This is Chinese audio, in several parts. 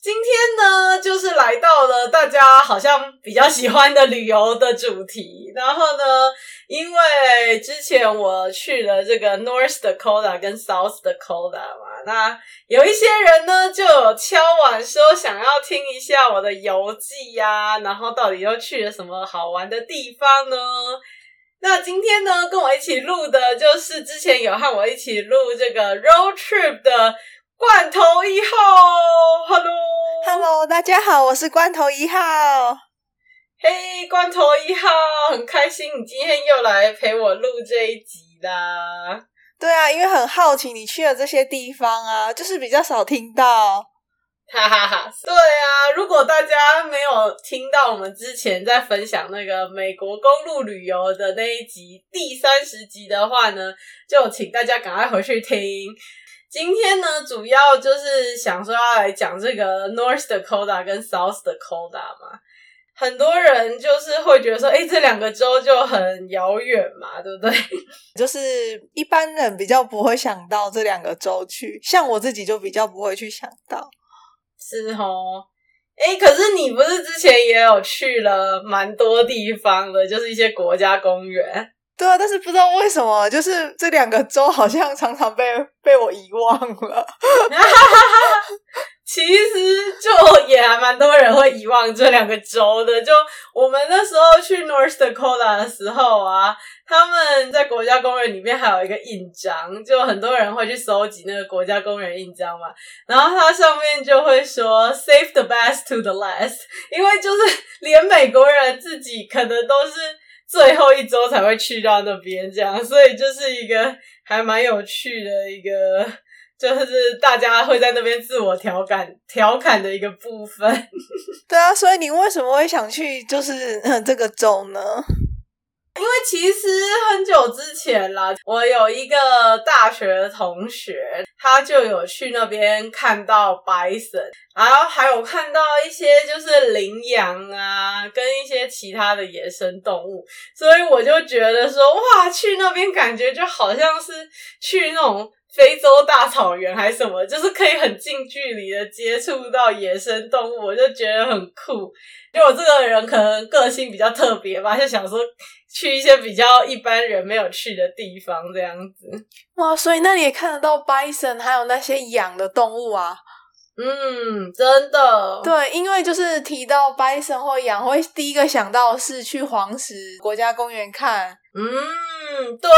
今天呢，就是来到了大家好像比较喜欢的旅游的主题。然后呢，因为之前我去了这个 North Dakota 跟 South Dakota 嘛，那有一些人呢就有敲碗说想要听一下我的游记呀，然后到底又去了什么好玩的地方呢？那今天呢，跟我一起录的就是之前有和我一起录这个 Road Trip 的。罐头一号，Hello，Hello，大家好，我是罐头一号。嘿，hey, 罐头一号，很开心你今天又来陪我录这一集啦。对啊，因为很好奇你去了这些地方啊，就是比较少听到。哈哈哈，对啊，如果大家没有听到我们之前在分享那个美国公路旅游的那一集第三十集的话呢，就请大家赶快回去听。今天呢，主要就是想说要来讲这个 North Dakota 跟 South Dakota 嘛。很多人就是会觉得说，诶，这两个州就很遥远嘛，对不对？就是一般人比较不会想到这两个州去，像我自己就比较不会去想到。是哦，诶，可是你不是之前也有去了蛮多地方的，就是一些国家公园。对啊，但是不知道为什么，就是这两个州好像常常被被我遗忘了。其实就也还蛮多人会遗忘这两个州的。就我们那时候去 North Dakota 的时候啊，他们在国家公园里面还有一个印章，就很多人会去收集那个国家公园印章嘛。然后它上面就会说 “Save the best to the last”，因为就是连美国人自己可能都是。最后一周才会去到那边，这样，所以就是一个还蛮有趣的一个，就是大家会在那边自我调侃调侃的一个部分。对啊，所以你为什么会想去就是这个州呢？因为其实很久之前啦，我有一个大学的同学，他就有去那边看到 bison，然后还有看到一些就是羚羊啊，跟一些其他的野生动物，所以我就觉得说，哇，去那边感觉就好像是去那种非洲大草原还是什么，就是可以很近距离的接触到野生动物，我就觉得很酷。因为我这个人可能个性比较特别吧，就想说。去一些比较一般人没有去的地方，这样子。哇，所以那里也看得到 bison，还有那些养的动物啊。嗯，真的。对，因为就是提到 bison 或养，会第一个想到是去黄石国家公园看。嗯，对。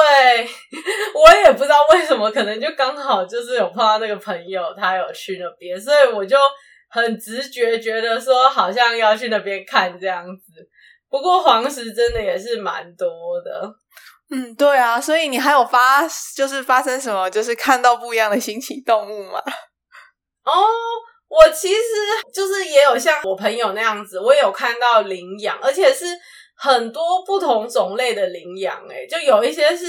我也不知道为什么，可能就刚好就是有碰到那个朋友，他有去那边，所以我就很直觉觉得说，好像要去那边看这样子。不过黄石真的也是蛮多的，嗯，对啊，所以你还有发就是发生什么，就是看到不一样的新奇动物吗？哦，我其实就是也有像我朋友那样子，我有看到羚羊，而且是很多不同种类的羚羊，诶，就有一些是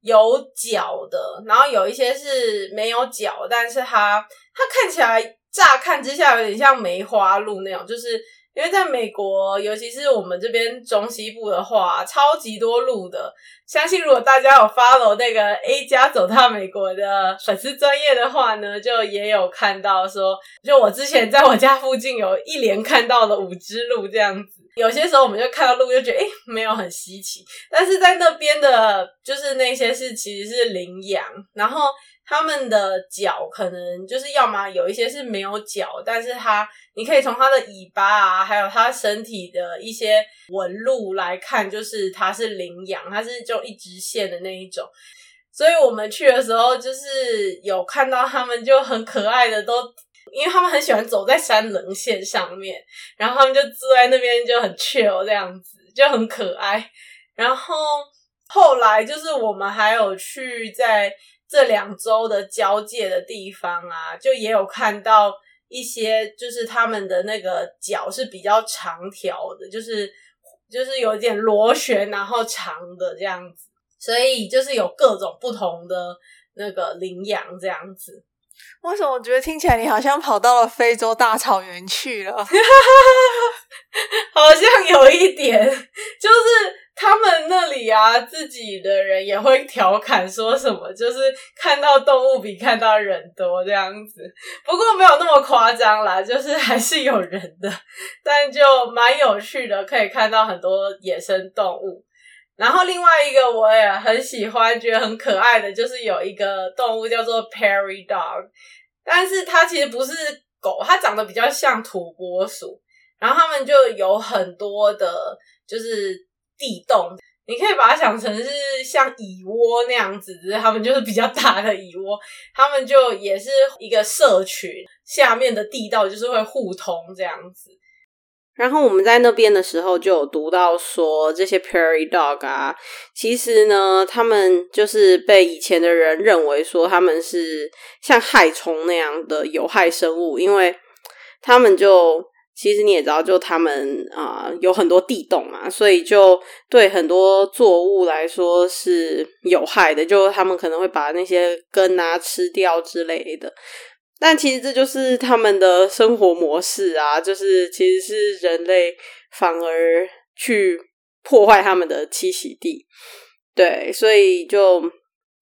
有角的，然后有一些是没有角，但是它它看起来乍看之下有点像梅花鹿那种，就是。因为在美国，尤其是我们这边中西部的话，超级多鹿的。相信如果大家有 follow 那个 A 加走到美国的粉丝专业的话呢，就也有看到说，就我之前在我家附近有一连看到了五只鹿这样子。有些时候我们就看到鹿，就觉得诶、欸、没有很稀奇。但是在那边的，就是那些是其实是羚羊，然后。他们的脚可能就是要么有一些是没有脚，但是它你可以从它的尾巴啊，还有它身体的一些纹路来看，就是它是羚羊，它是就一直线的那一种。所以我们去的时候，就是有看到他们就很可爱的都，因为他们很喜欢走在山棱线上面，然后他们就坐在那边就很 chill 这样子，就很可爱。然后后来就是我们还有去在。这两州的交界的地方啊，就也有看到一些，就是他们的那个脚是比较长条的，就是就是有点螺旋，然后长的这样子，所以就是有各种不同的那个羚羊这样子。为什么我觉得听起来你好像跑到了非洲大草原去了？好像有一点，就是。他们那里啊，自己的人也会调侃说什么，就是看到动物比看到人多这样子。不过没有那么夸张啦，就是还是有人的，但就蛮有趣的，可以看到很多野生动物。然后另外一个我也很喜欢，觉得很可爱的，就是有一个动物叫做 Perry Dog，但是它其实不是狗，它长得比较像土拨鼠。然后他们就有很多的，就是。地洞，你可以把它想成是像蚁窝那样子，只是他们就是比较大的蚁窝，他们就也是一个社群，下面的地道就是会互通这样子。然后我们在那边的时候就有读到说，这些 prairie dog 啊，其实呢，他们就是被以前的人认为说他们是像害虫那样的有害生物，因为他们就。其实你也知道，就他们啊、有很多地洞嘛，所以就对很多作物来说是有害的。就他们可能会把那些根啊吃掉之类的。但其实这就是他们的生活模式啊，就是其实是人类反而去破坏他们的栖息地。对，所以就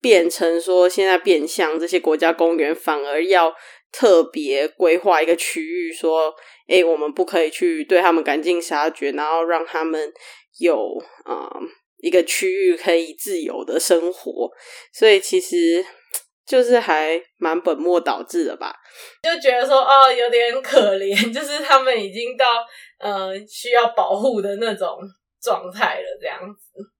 变成说，现在变相这些国家公园反而要特别规划一个区域说。哎、我们不可以去对他们赶尽杀绝，然后让他们有啊、一个区域可以自由的生活，所以其实就是还蛮本末倒置的吧？就觉得说哦，有点可怜，就是他们已经到呃需要保护的那种状态了，这样子。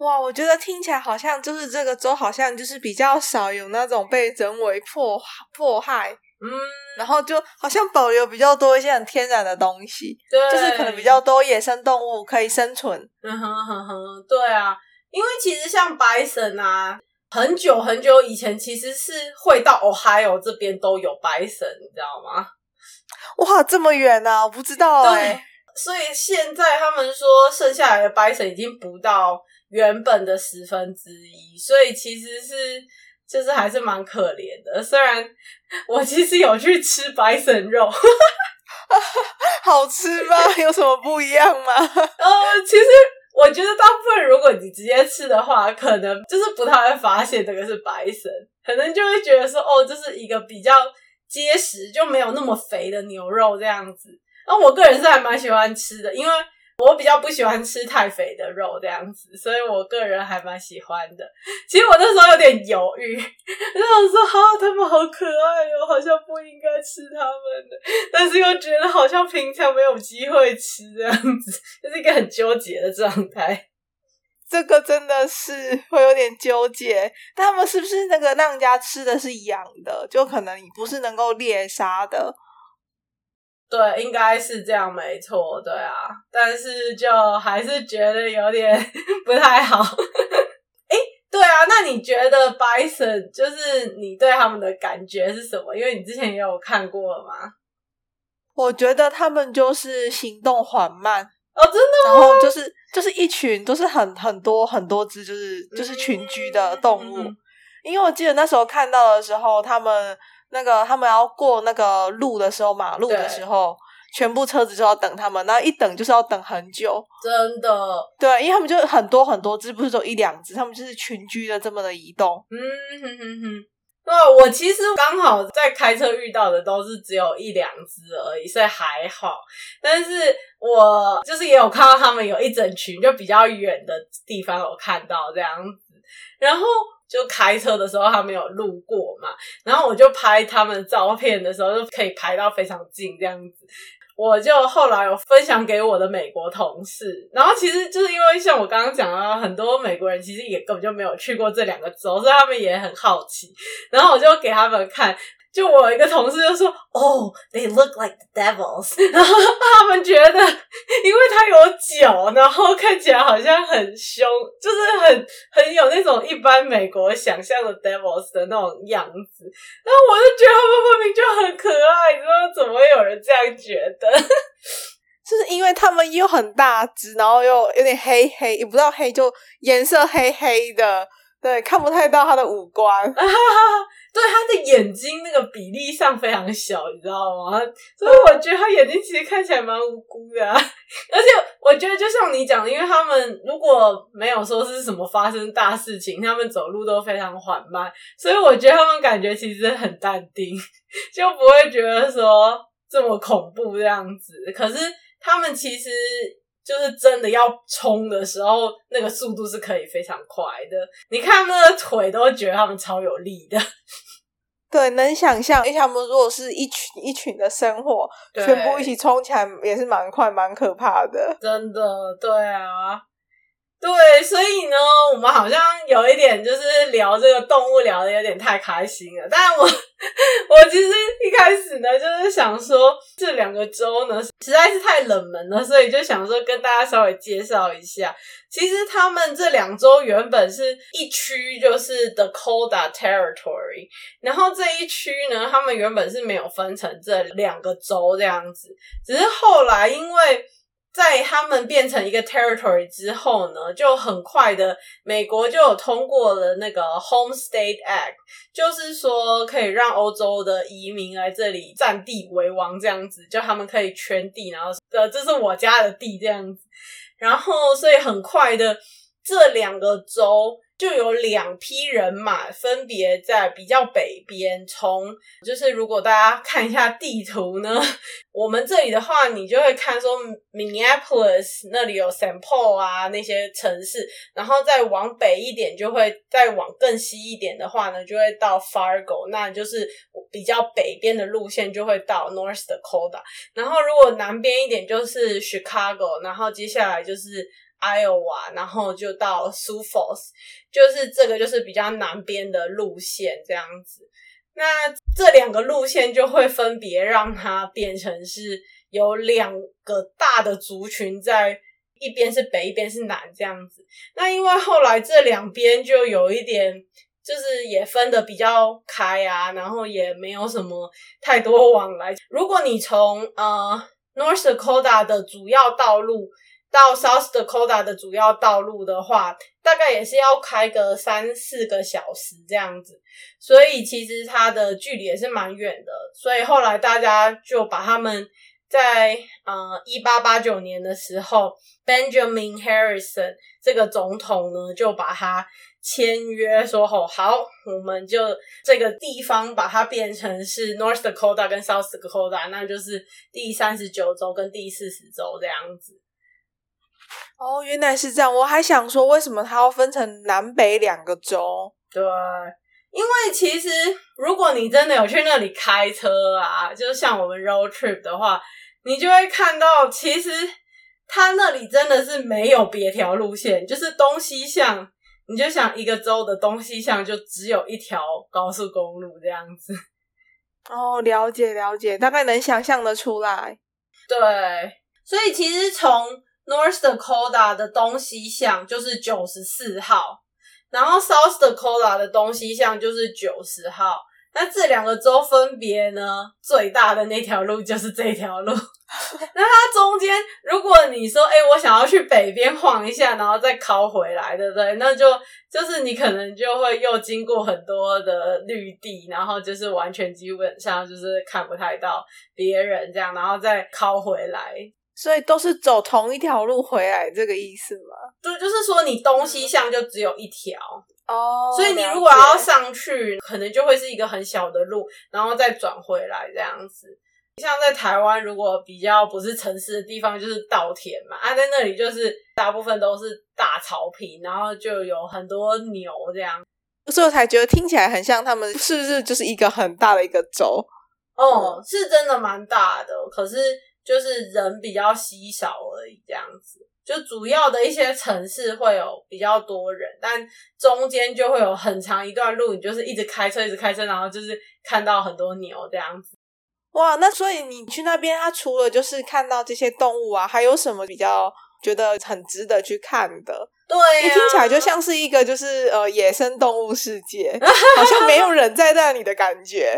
哇，我觉得听起来好像就是这个州好像就是比较少有那种被人为迫迫害。嗯，然后就好像保留比较多一些很天然的东西，对，就是可能比较多野生动物可以生存。嗯哼哼哼，对啊，因为其实像 bison 啊，很久很久以前其实是会到 Ohio 这边都有 bison，你知道吗？哇，这么远啊，我不知道哎、欸。所以现在他们说剩下来的 bison 已经不到原本的十分之一，所以其实是。就是还是蛮可怜的，虽然我其实有去吃 bison 肉，好吃吗？有什么不一样吗？呃，其实我觉得大部分如果你直接吃的话，可能就是不太会发现这个是 bison，可能就会觉得说哦，这是一个比较结实，就没有那么肥的牛肉这样子。那我个人是还蛮喜欢吃的，因为。我比较不喜欢吃太肥的肉这样子，所以我个人还蛮喜欢的。其实我那时候有点犹豫，就想说：“哈，他们好可爱哟，好像不应该吃他们的。”但是又觉得好像平常没有机会吃这样子，就是一个很纠结的状态。这个真的是会有点纠结。他们是不是那个让人家吃的是养的？就可能你不是能够猎杀的。对，应该是这样，没错，对啊，但是就还是觉得有点 不太好。哎，对啊，那你觉得 Bison 就是你对他们的感觉是什么？因为你之前也有看过了吗？我觉得他们就是行动缓慢哦，真的吗？然后就是就是一群都是很很多很多只，就是就是群居的动物。嗯，因为我记得那时候看到的时候，他们。那个他们要过那个路的时候，马路的时候，全部车子就要等他们，然后一等就是要等很久。真的，对，因为他们就很多很多只，不是说一两只，他们就是群居的这么的移动。嗯哼哼哼。对，我其实刚好在开车遇到的都是只有一两只而已，所以还好。但是我就是也有看到他们有一整群，就比较远的地方有看到这样子，然后。就开车的时候，他们有路过嘛，然后我就拍他们照片的时候，就可以拍到非常近这样子。我就后来有分享给我的美国同事，然后其实就是因为像我刚刚讲到，很多美国人其实也根本就没有去过这两个州，所以他们也很好奇。然后我就给他们看。就我一个同事就说：“哦、oh,，they look like the devils。”然后他们觉得，因为他有脚，然后看起来好像很凶，就是很很有那种一般美国想象的 devils 的那种样子。然后我就觉得他们明明就很可爱，你说怎么会有人这样觉得？就是因为他们又很大只，然后又有点黑黑，也不知道黑就颜色黑黑的，对，看不太到他的五官。对，他的眼睛那个比例上非常小，你知道吗？所以我觉得他眼睛其实看起来蛮无辜的。而且我觉得就像你讲的，因为他们如果没有说是什么发生大事情，他们走路都非常缓慢，所以我觉得他们感觉其实很淡定，就不会觉得说这么恐怖这样子。可是他们其实就是真的要冲的时候，那个速度是可以非常快的。你看他们的腿，都会觉得他们超有力的。对，能想象，因为他们如果是一群一群的生活，全部一起冲起来，也是蛮快、蛮可怕的。真的，对啊。对，所以呢，我们好像有一点就是聊这个动物聊得有点太开心了。但我我其实一开始呢，就是想说这两个州呢实在是太冷门了，所以就想说跟大家稍微介绍一下。其实他们这两州原本是一区，就是 Dakota Territory，然后这一区呢，他们原本是没有分成这两个州这样子，只是后来因为。在他们变成一个 territory 之后呢，就很快的，美国就有通过了那个 Home State Act，就是说可以让欧洲的移民来这里占地为王这样子，就他们可以圈地，然后呃，这是我家的地这样子，然后所以很快的这两个州。就有两批人马，分别在比较北边。从就是如果大家看一下地图呢，我们这里的话，你就会看说，Minneapolis 那里有 Saint Paul 啊那些城市，然后再往北一点，就会再往更西一点的话呢，就会到 Fargo，那就是比较北边的路线就会到 North Dakota。然后如果南边一点就是 Chicago，然后接下来就是。Iowa，然后就到 Sioux Falls，就是这个就是比较南边的路线这样子。那这两个路线就会分别让它变成是有两个大的族群在一边是北，一边是南这样子。那因为后来这两边就有一点，就是也分的比较开啊，然后也没有什么太多往来。如果你从呃 North Dakota 的主要道路，到 South Dakota 的主要道路的话，大概也是要开个三四个小时这样子，所以其实它的距离也是蛮远的。所以后来大家就把他们在呃一八八九年的时候，Benjamin Harrison 这个总统呢，就把他签约说好，好，我们就这个地方把它变成是 North Dakota 跟 South Dakota，那就是第三十九州跟第四十州这样子。哦，原来是这样。我还想说，为什么它要分成南北两个州？对，因为其实如果你真的有去那里开车啊，就像我们 road trip 的话，你就会看到，其实它那里真的是没有别条路线，就是东西向，你就想一个州的东西向就只有一条高速公路这样子。哦，了解了解，大概能想象的出来。对，所以其实从 North Dakota 的东西向就是九十四号，然后 South Dakota 的东西向就是九十号。那这两个州分别呢，最大的那条路就是这条路。那它中间，如果你说，哎、我想要去北边晃一下，然后再靠回来，对不对？那就就是你可能就会又经过很多的绿地，然后就是完全基本上就是看不太到别人这样，然后再靠回来。所以都是走同一条路回来，这个意思吗？对，就是说你东西向就只有一条哦。所以你如果要上去，可能就会是一个很小的路，然后再转回来这样子。像在台湾，如果比较不是城市的地方，就是稻田嘛，啊，在那里就是大部分都是大草坪，然后就有很多牛这样。所以我才觉得听起来很像他们是不是就是一个很大的一个州？哦，嗯，是真的蛮大的，可是。就是人比较稀少而已，这样子。就主要的一些城市会有比较多人，但中间就会有很长一段路，你就是一直开车，一直开车，然后就是看到很多牛这样子。哇，那所以你去那边，它除了就是看到这些动物啊，还有什么比较觉得很值得去看的？对啊，听起来就像是一个就是呃野生动物世界，好像没有人在那里的感觉。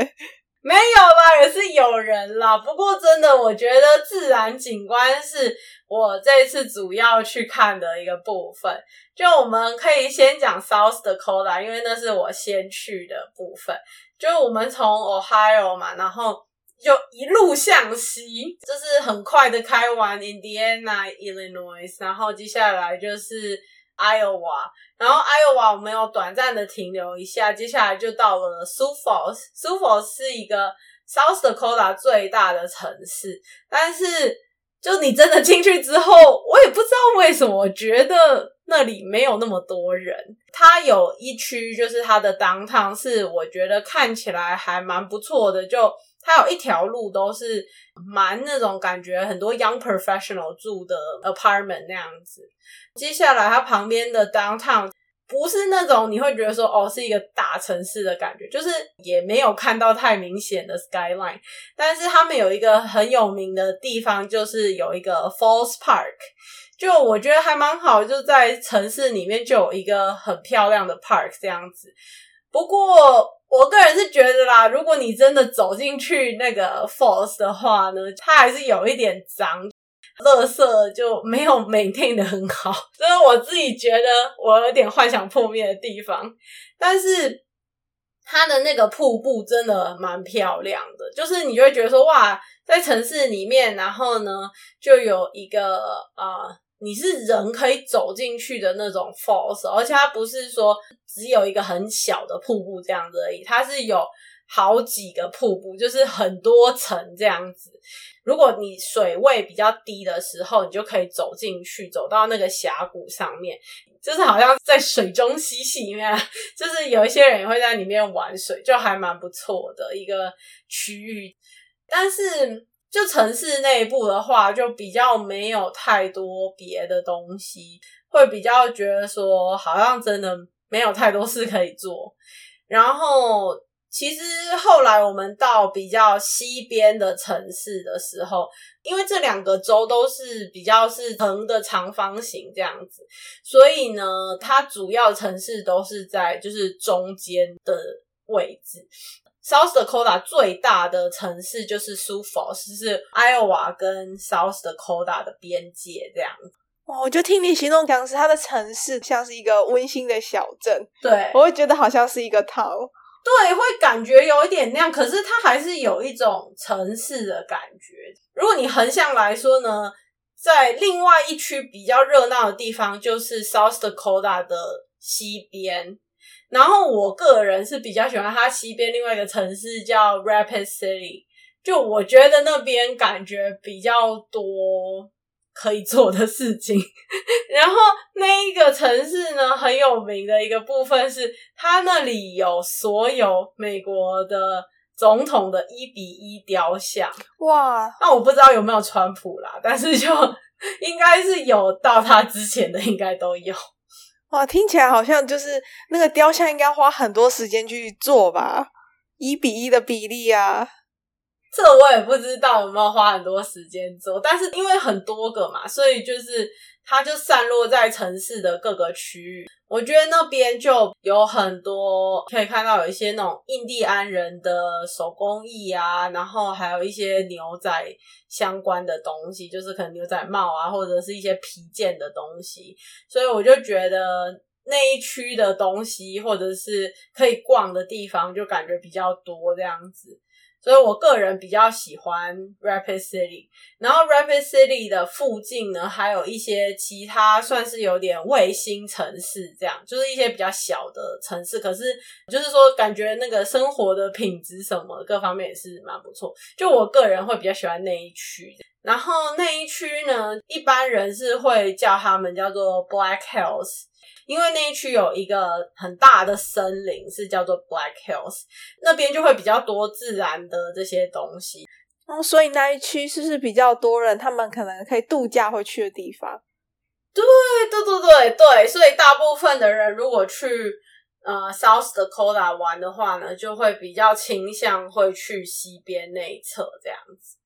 没有啦，也是有人啦。不过真的，我觉得自然景观是我这次主要去看的一个部分。就我们可以先讲 South Dakota，因为那是我先去的部分。就我们从 Ohio 嘛，然后就一路向西，就是很快的开完 Indiana、Illinois，然后接下来就是 Iowa。然后 Iowa 我们有短暂的停留一下，接下来就到了 Sioux Falls。Sioux Falls 是一个 South Dakota 最大的城市，但是就你真的进去之后，我也不知道为什么，我觉得那里没有那么多人。它有一区就是它的 downtown，是我觉得看起来还蛮不错的，就它有一条路都是蛮那种感觉，很多 young professional 住的 apartment 那样子。接下来，它旁边的 downtown 不是那种你会觉得说哦是一个大城市的感觉，就是也没有看到太明显的 skyline。但是他们有一个很有名的地方，就是有一个 Falls Park，就我觉得还蛮好，就在城市里面就有一个很漂亮的 park 这样子。不过我个人是觉得啦，如果你真的走进去那个 Falls 的话呢，它还是有一点脏。垃圾就没有 maintain 的很好，所以我自己觉得我有点幻想破灭的地方。但是它的那个瀑布真的蛮漂亮的，就是你就会觉得说哇，在城市里面，然后呢就有一个啊、你是人可以走进去的那种 falls，而且它不是说只有一个很小的瀑布这样子而已，它是有好几个瀑布，就是很多层这样子。如果你水位比较低的时候，你就可以走进去，走到那个峡谷上面，就是好像在水中嬉戏一样，就是有一些人也会在里面玩水，就还蛮不错的一个区域。但是就城市内部的话，就比较没有太多别的东西，会比较觉得说好像真的没有太多事可以做，然后。其实后来我们到比较西边的城市的时候，因为这两个州都是比较是横的长方形这样子，所以呢，它主要城市都是在就是中间的位置。South Dakota 最大的城市就是 Sioux Falls，是 Iowa 跟 South Dakota 的边界这样子。哇，我就听你形容讲是它的城市像是一个温馨的小镇，对，我会觉得好像是一个 town。对，会感觉有一点那样，可是它还是有一种城市的感觉。如果你横向来说呢，在另外一区比较热闹的地方，就是 South Dakota 的西边。然后我个人是比较喜欢它西边另外一个城市叫 Rapid City，就我觉得那边感觉比较多。可以做的事情，然后那一个城市呢，很有名的一个部分是，它那里有所有美国的总统的一比一雕像。哇！那我不知道有没有川普啦，但是就 应该是有到他之前的，应该都有。哇，听起来好像就是那个雕像应该花很多时间去做吧？一比一的比例啊。这我也不知道有没有花很多时间做，但是因为很多个嘛，所以就是它就散落在城市的各个区域。我觉得那边就有很多可以看到有一些那种印第安人的手工艺啊，然后还有一些牛仔相关的东西，就是可能牛仔帽啊，或者是一些皮件的东西。所以我就觉得那一区的东西或者是可以逛的地方，就感觉比较多这样子。所以我个人比较喜欢 Rapid City，然后 Rapid City 的附近呢，还有一些其他算是有点卫星城市，这样就是一些比较小的城市，可是就是说感觉那个生活的品质什么各方面也是蛮不错。就我个人会比较喜欢那一区，然后那一区呢，一般人是会叫他们叫做 Black Hills。因为那一区有一个很大的森林，是叫做 Black Hills，那边就会比较多自然的这些东西。哦，所以那一区是不是比较多人，他们可能可以度假会去的地方？对，对，对，对，对。所以大部分的人如果去呃 South Dakota 玩的话呢，就会比较倾向会去西边那一侧这样子。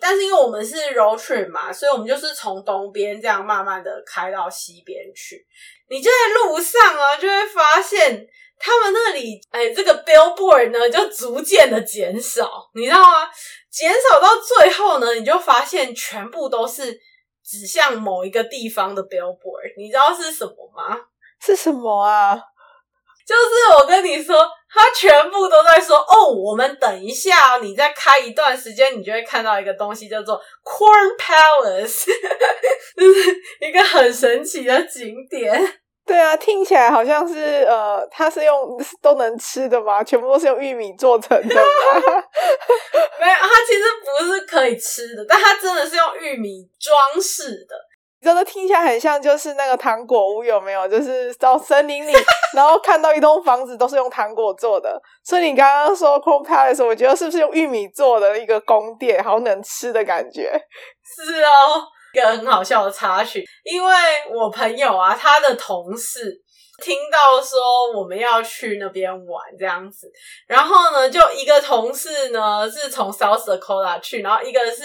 但是因为我们是 road trip 嘛，所以我们就是从东边这样慢慢的开到西边去。你就在路上啊，就会发现他们那里，哎，这个 billboard 呢就逐渐的减少，你知道吗？减少到最后呢，你就发现全部都是指向某一个地方的 billboard。你知道是什么吗？是什么啊？就是我跟你说，他全部都在说哦，我们等一下，你再开一段时间，你就会看到一个东西叫做 Corn Palace，就是一个很神奇的景点。对啊，听起来好像是呃，它是用都能吃的吗？全部都是用玉米做成的吗？没有，它其实不是可以吃的，但它真的是用玉米装饰的。真的听起来很像，就是那个糖果屋有没有？就是到森林里，然后看到一栋房子都是用糖果做的。所以你刚刚说 Corn Palace，我觉得是不是用玉米做的一个宫殿，好能吃的感觉？是哦，一个很好笑的插曲，因为我朋友啊，他的同事。听到说我们要去那边玩这样子，然后呢，就一个同事呢是从 South Dakota 去，然后一个是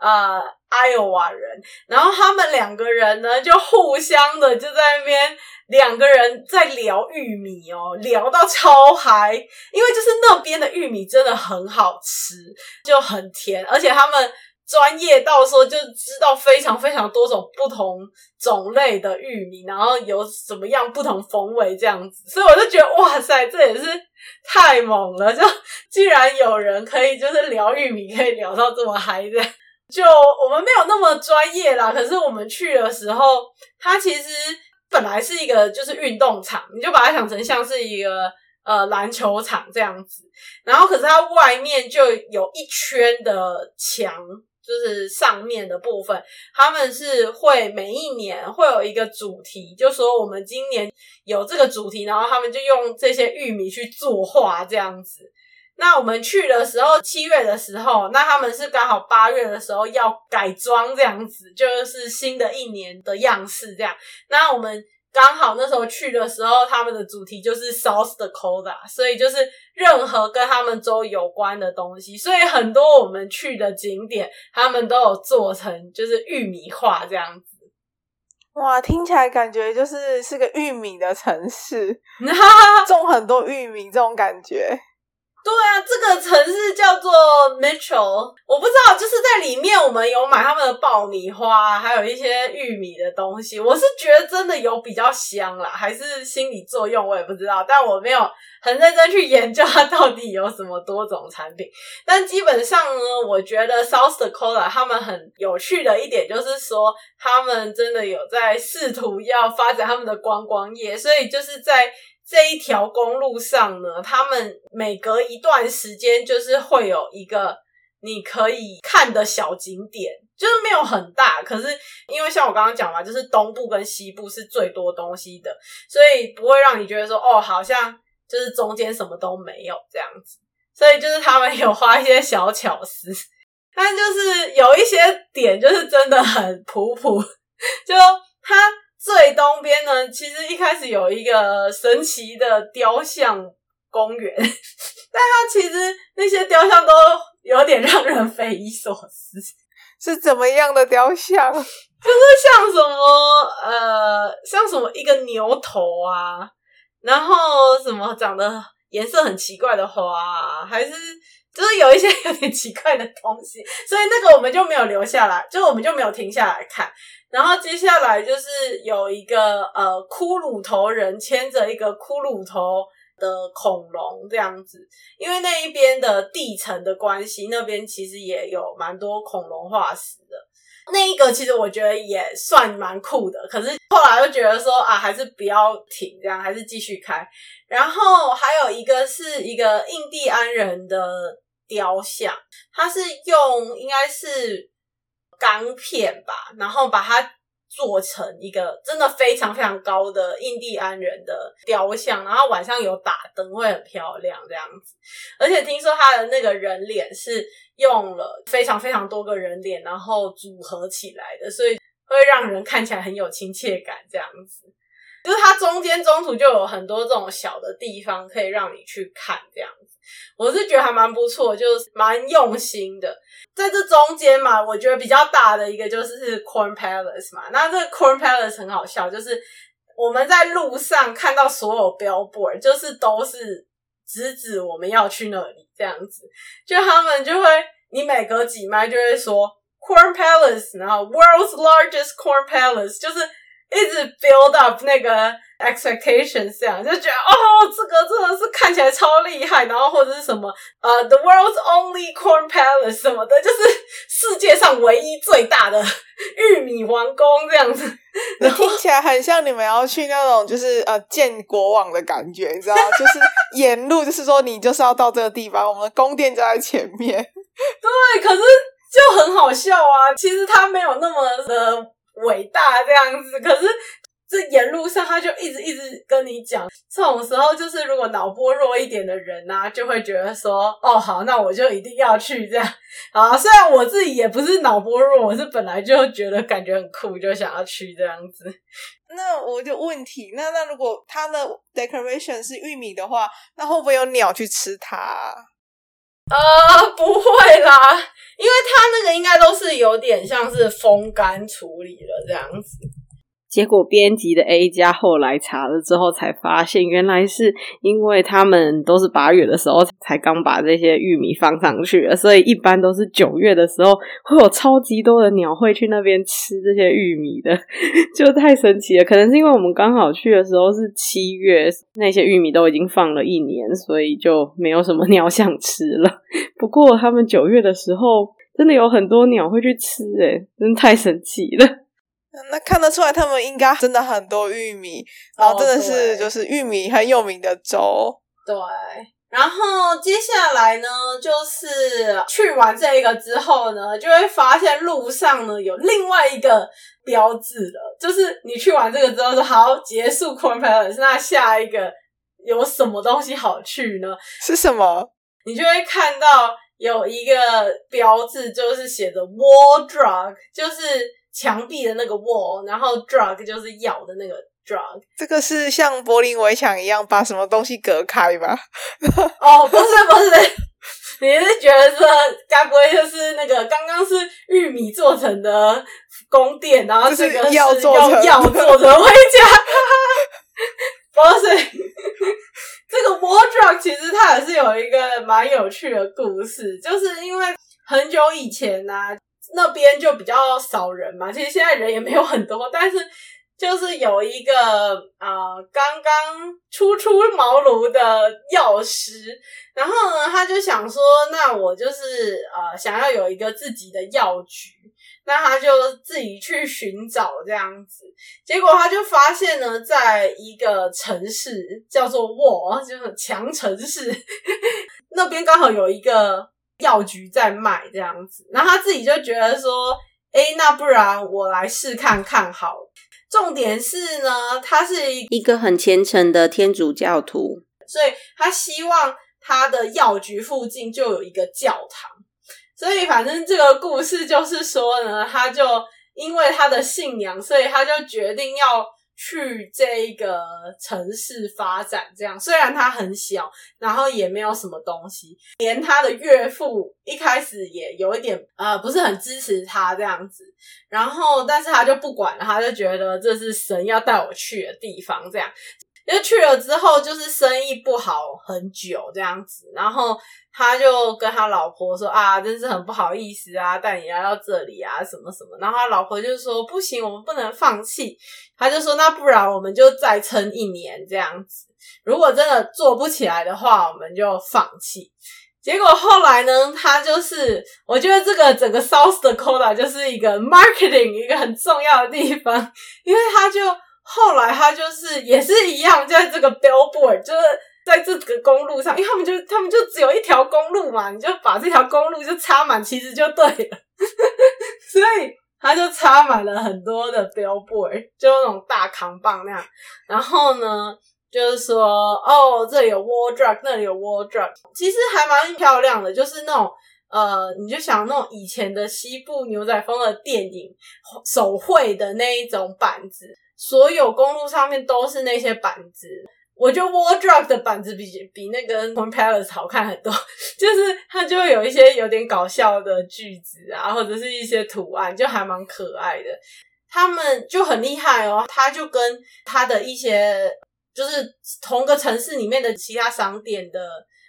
呃 Iowa 人，然后他们两个人呢就互相的就在那边两个人在聊玉米哦，聊到超嗨，因为就是那边的玉米真的很好吃，就很甜，而且他们。专业到说就知道非常非常多种不同种类的玉米，然后有什么样不同风味这样子，所以我就觉得哇塞，这也是太猛了！就既然有人可以就是聊玉米，可以聊到这么嗨的，就我们没有那么专业啦。可是我们去的时候，它其实本来是一个就是运动场，你就把它想成像是一个呃篮球场这样子，然后可是它外面就有一圈的墙。就是上面的部分，他们是会每一年会有一个主题，就说我们今年有这个主题，然后他们就用这些玉米去作画这样子。那我们去的时候，七月的时候，那他们是刚好八月的时候要改装这样子，就是新的一年的样式这样。那我们。刚好那时候去的时候，他们的主题就是 South Dakota，所以就是任何跟他们州有关的东西，所以很多我们去的景点，他们都有做成就是玉米画这样子。哇，听起来感觉就是是个玉米的城市，种很多玉米这种感觉。对啊，这个城市叫做 Mitchell，我不知道，就是在里面我们有买他们的爆米花，还有一些玉米的东西。我是觉得真的有比较香啦，还是心理作用，我也不知道。但我没有很认真去研究它到底有什么多种产品。但基本上呢，我觉得 South Dakota 他们很有趣的一点就是说，他们真的有在试图要发展他们的观光业，所以就是在。这一条公路上呢，他们每隔一段时间就是会有一个你可以看的小景点，就是没有很大，可是因为像我刚刚讲嘛，就是东部跟西部是最多东西的，所以不会让你觉得说哦，好像就是中间什么都没有这样子。所以就是他们有花一些小巧思，但就是有一些点就是真的很普普，就他。最东边呢，其实一开始有一个神奇的雕像公园，但它其实那些雕像都有点让人匪夷所思。是怎么样的雕像？就是像什么呃，像什么一个牛头啊，然后什么长得颜色很奇怪的花啊，还是就是有一些有点奇怪的东西，所以那个我们就没有留下来，就我们就没有停下来看。然后接下来就是有一个呃骷髅头人牵着一个骷髅头的恐龙这样子，因为那一边的地层的关系，那边其实也有蛮多恐龙化石的。那一个其实我觉得也算蛮酷的，可是后来又觉得说啊，还是不要停，这样还是继续开。然后还有一个是一个印第安人的雕像，它是用应该是。钢片吧，然后把它做成一个真的非常非常高的印第安人的雕像，然后晚上有打灯会很漂亮这样子。而且听说他的那个人脸是用了非常非常多个人脸，然后组合起来的，所以会让人看起来很有亲切感这样子。就是它中间中途就有很多这种小的地方可以让你去看，这样子，我是觉得还蛮不错，就是蛮用心的。在这中间嘛，我觉得比较大的一个就是 Corn Palace 嘛，那这个 Corn Palace 很好笑，就是我们在路上看到所有 billboard，就是都是直指我们要去那里这样子，就他们就会，你每隔几迈就会说 Corn Palace，然后 World's Largest Corn Palace，就是。一直 build up 那个 expectations，这样就觉得哦，这个真的是看起来超厉害，然后或者是什么呃，the world's only corn palace 什么的，就是世界上唯一最大的玉米王宫这样子。你听起来很像你们要去那种就是呃建国王的感觉，你知道吗？就是沿路就是说你就是要到这个地方，我们的宫殿就在前面。对，可是就很好笑啊，其实它没有那么的。伟大这样子，可是这沿路上他就一直一直跟你讲，这种时候就是如果脑波弱一点的人啊，就会觉得说，哦，好，那我就一定要去这样。啊，虽然我自己也不是脑波弱，我是本来就觉得感觉很酷，就想要去这样子。那我就问题，那那如果它的 decoration 是玉米的话，那会不会有鸟去吃它？呃，不会啦，因为它那个应该都是有点像是风干处理了这样子。结果编辑的 A 加后来查了之后，才发现原来是因为他们都是八月的时候才刚把这些玉米放上去，所以一般都是九月的时候会有超级多的鸟会去那边吃这些玉米的，就太神奇了。可能是因为我们刚好去的时候是七月，那些玉米都已经放了一年，所以就没有什么鸟想吃了。不过他们九月的时候真的有很多鸟会去吃，诶，真的太神奇了。那看得出来，他们应该真的很多玉米，然后真的是就是玉米很有名的州。对，然后接下来呢，就是去完这个之后呢，就会发现路上呢有另外一个标志了，就是你去完这个之后说好结束 Corn Palace，那下一个有什么东西好去呢？是什么？你就会看到有一个标志，就是写着 Wall Drug，就是。墙壁的那个 wall，然后 drug 就是药的那个 drug。这个是像柏林围墙一样把什么东西隔开吧？哦，不是不是，你是觉得说该不会就是那个刚刚是玉米做成的宫殿，然后这个是药做成药做成围墙？不是，这个 wall drug 其实它也是有一个蛮有趣的故事，就是因为很久以前呢、啊。那边就比较少人嘛，其实现在人也没有很多，但是就是有一个啊刚刚初出茅庐的药师，然后呢，他就想说，那我就是、呃、想要有一个自己的药局，那他就自己去寻找这样子，结果他就发现呢，在一个城市叫做沃，就是强城市，那边刚好有一个。药局在卖这样子，然后他自己就觉得说，诶，那不然我来试看看好。重点是呢，他是一个很虔诚的天主教徒，所以他希望他的药局附近就有一个教堂。所以反正这个故事就是说呢，他就因为他的信仰，所以他就决定要。去这个城市发展，这样虽然他很小，然后也没有什么东西，连他的岳父一开始也有一点呃不是很支持他这样子，然后但是他就不管了，他就觉得这是神要带我去的地方，这样。就去了之后，就是生意不好很久这样子，然后他就跟他老婆说啊，真是很不好意思啊，带你来到这里啊，什么什么。然后他老婆就说不行，我们不能放弃。他就说那不然我们就再撑一年这样子，如果真的做不起来的话，我们就放弃。结果后来呢，他就是我觉得这个整个 South Dakota 就是一个 marketing 一个很重要的地方，因为他就。后来他就是也是一样，在这个 billboard，就是在这个公路上，因为他们就他们就只有一条公路嘛，你就把这条公路就插满，其实就对了。所以他就插满了很多的 billboard，就那种大扛棒那样。然后呢，就是说哦，这里有 Wall Drug，那里有 Wall Drug，其实还蛮漂亮的，就是那种呃，你就想那种以前的西部牛仔风的电影手绘的那一种板子。所有公路上面都是那些板子。我觉得 Wall Drug 的板子比比那个 m o n Palace 好看很多，就是它就会有一些有点搞笑的句子啊，或者是一些图案，就还蛮可爱的。他们就很厉害哦，他就跟他的一些就是同个城市里面的其他商店的。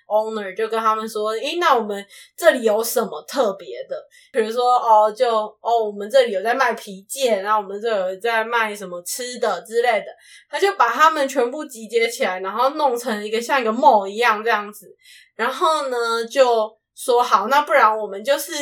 Owner 就跟他们说：“诶，那我们这里有什么特别的？比如说，哦，就哦，我们这里有在卖皮件，然后我们这有在卖什么吃的之类的。他就把他们全部集结起来，然后弄成一个像一个 mall 一样这样子。然后呢，就说好，那不然我们就是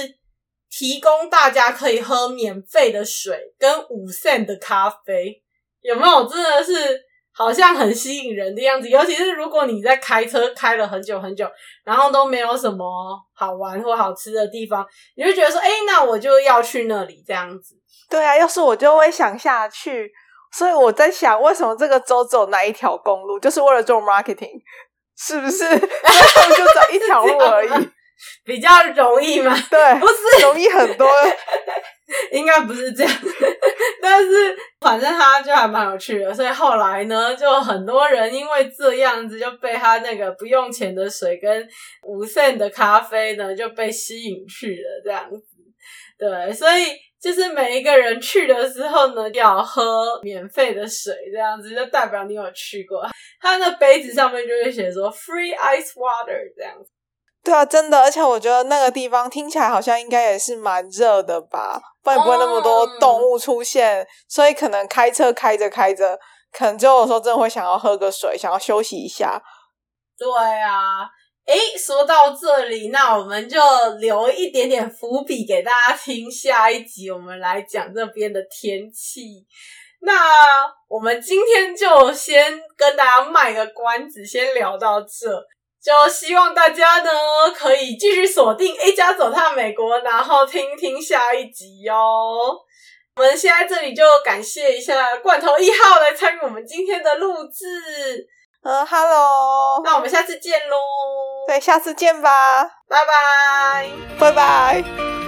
提供大家可以喝免费的水跟五 cent 的咖啡，有没有？真的是。”好像很吸引人的样子，尤其是如果你在开车开了很久很久，然后都没有什么好玩或好吃的地方，你就觉得说，哎，那我就要去那里这样子。对啊，要是我就会想下去。所以我在想，为什么这个州走那一条公路，就是为了做 marketing，是不是？就走一条路而已，比较容易嘛？对，不是容易很多。应该不是这样，但是反正他就还蛮有趣的，所以后来呢，就很多人因为这样子就被他那个不用钱的水跟五 cent 的咖啡呢就被吸引去了，这样子。对，所以就是每一个人去的时候呢，要喝免费的水，这样子就代表你有去过。他的杯子上面就会写说 “free ice water” 这样子。对啊，真的，而且我觉得那个地方听起来好像应该也是蛮热的吧，不然不会那么多动物出现，嗯、所以可能开车开着开着，可能就有时候真的会想要喝个水，想要休息一下。对啊，诶，说到这里，那我们就留一点点伏笔给大家听，下一集我们来讲这边的天气。那我们今天就先跟大家卖个关子，先聊到这。就希望大家呢可以继续锁定 A 加走踏美国，然后听听下一集哟。我们现在这里就感谢一下罐头一号来参与我们今天的录制。呃，Hello，那我们下次见喽。对，下次见吧，拜拜，拜拜。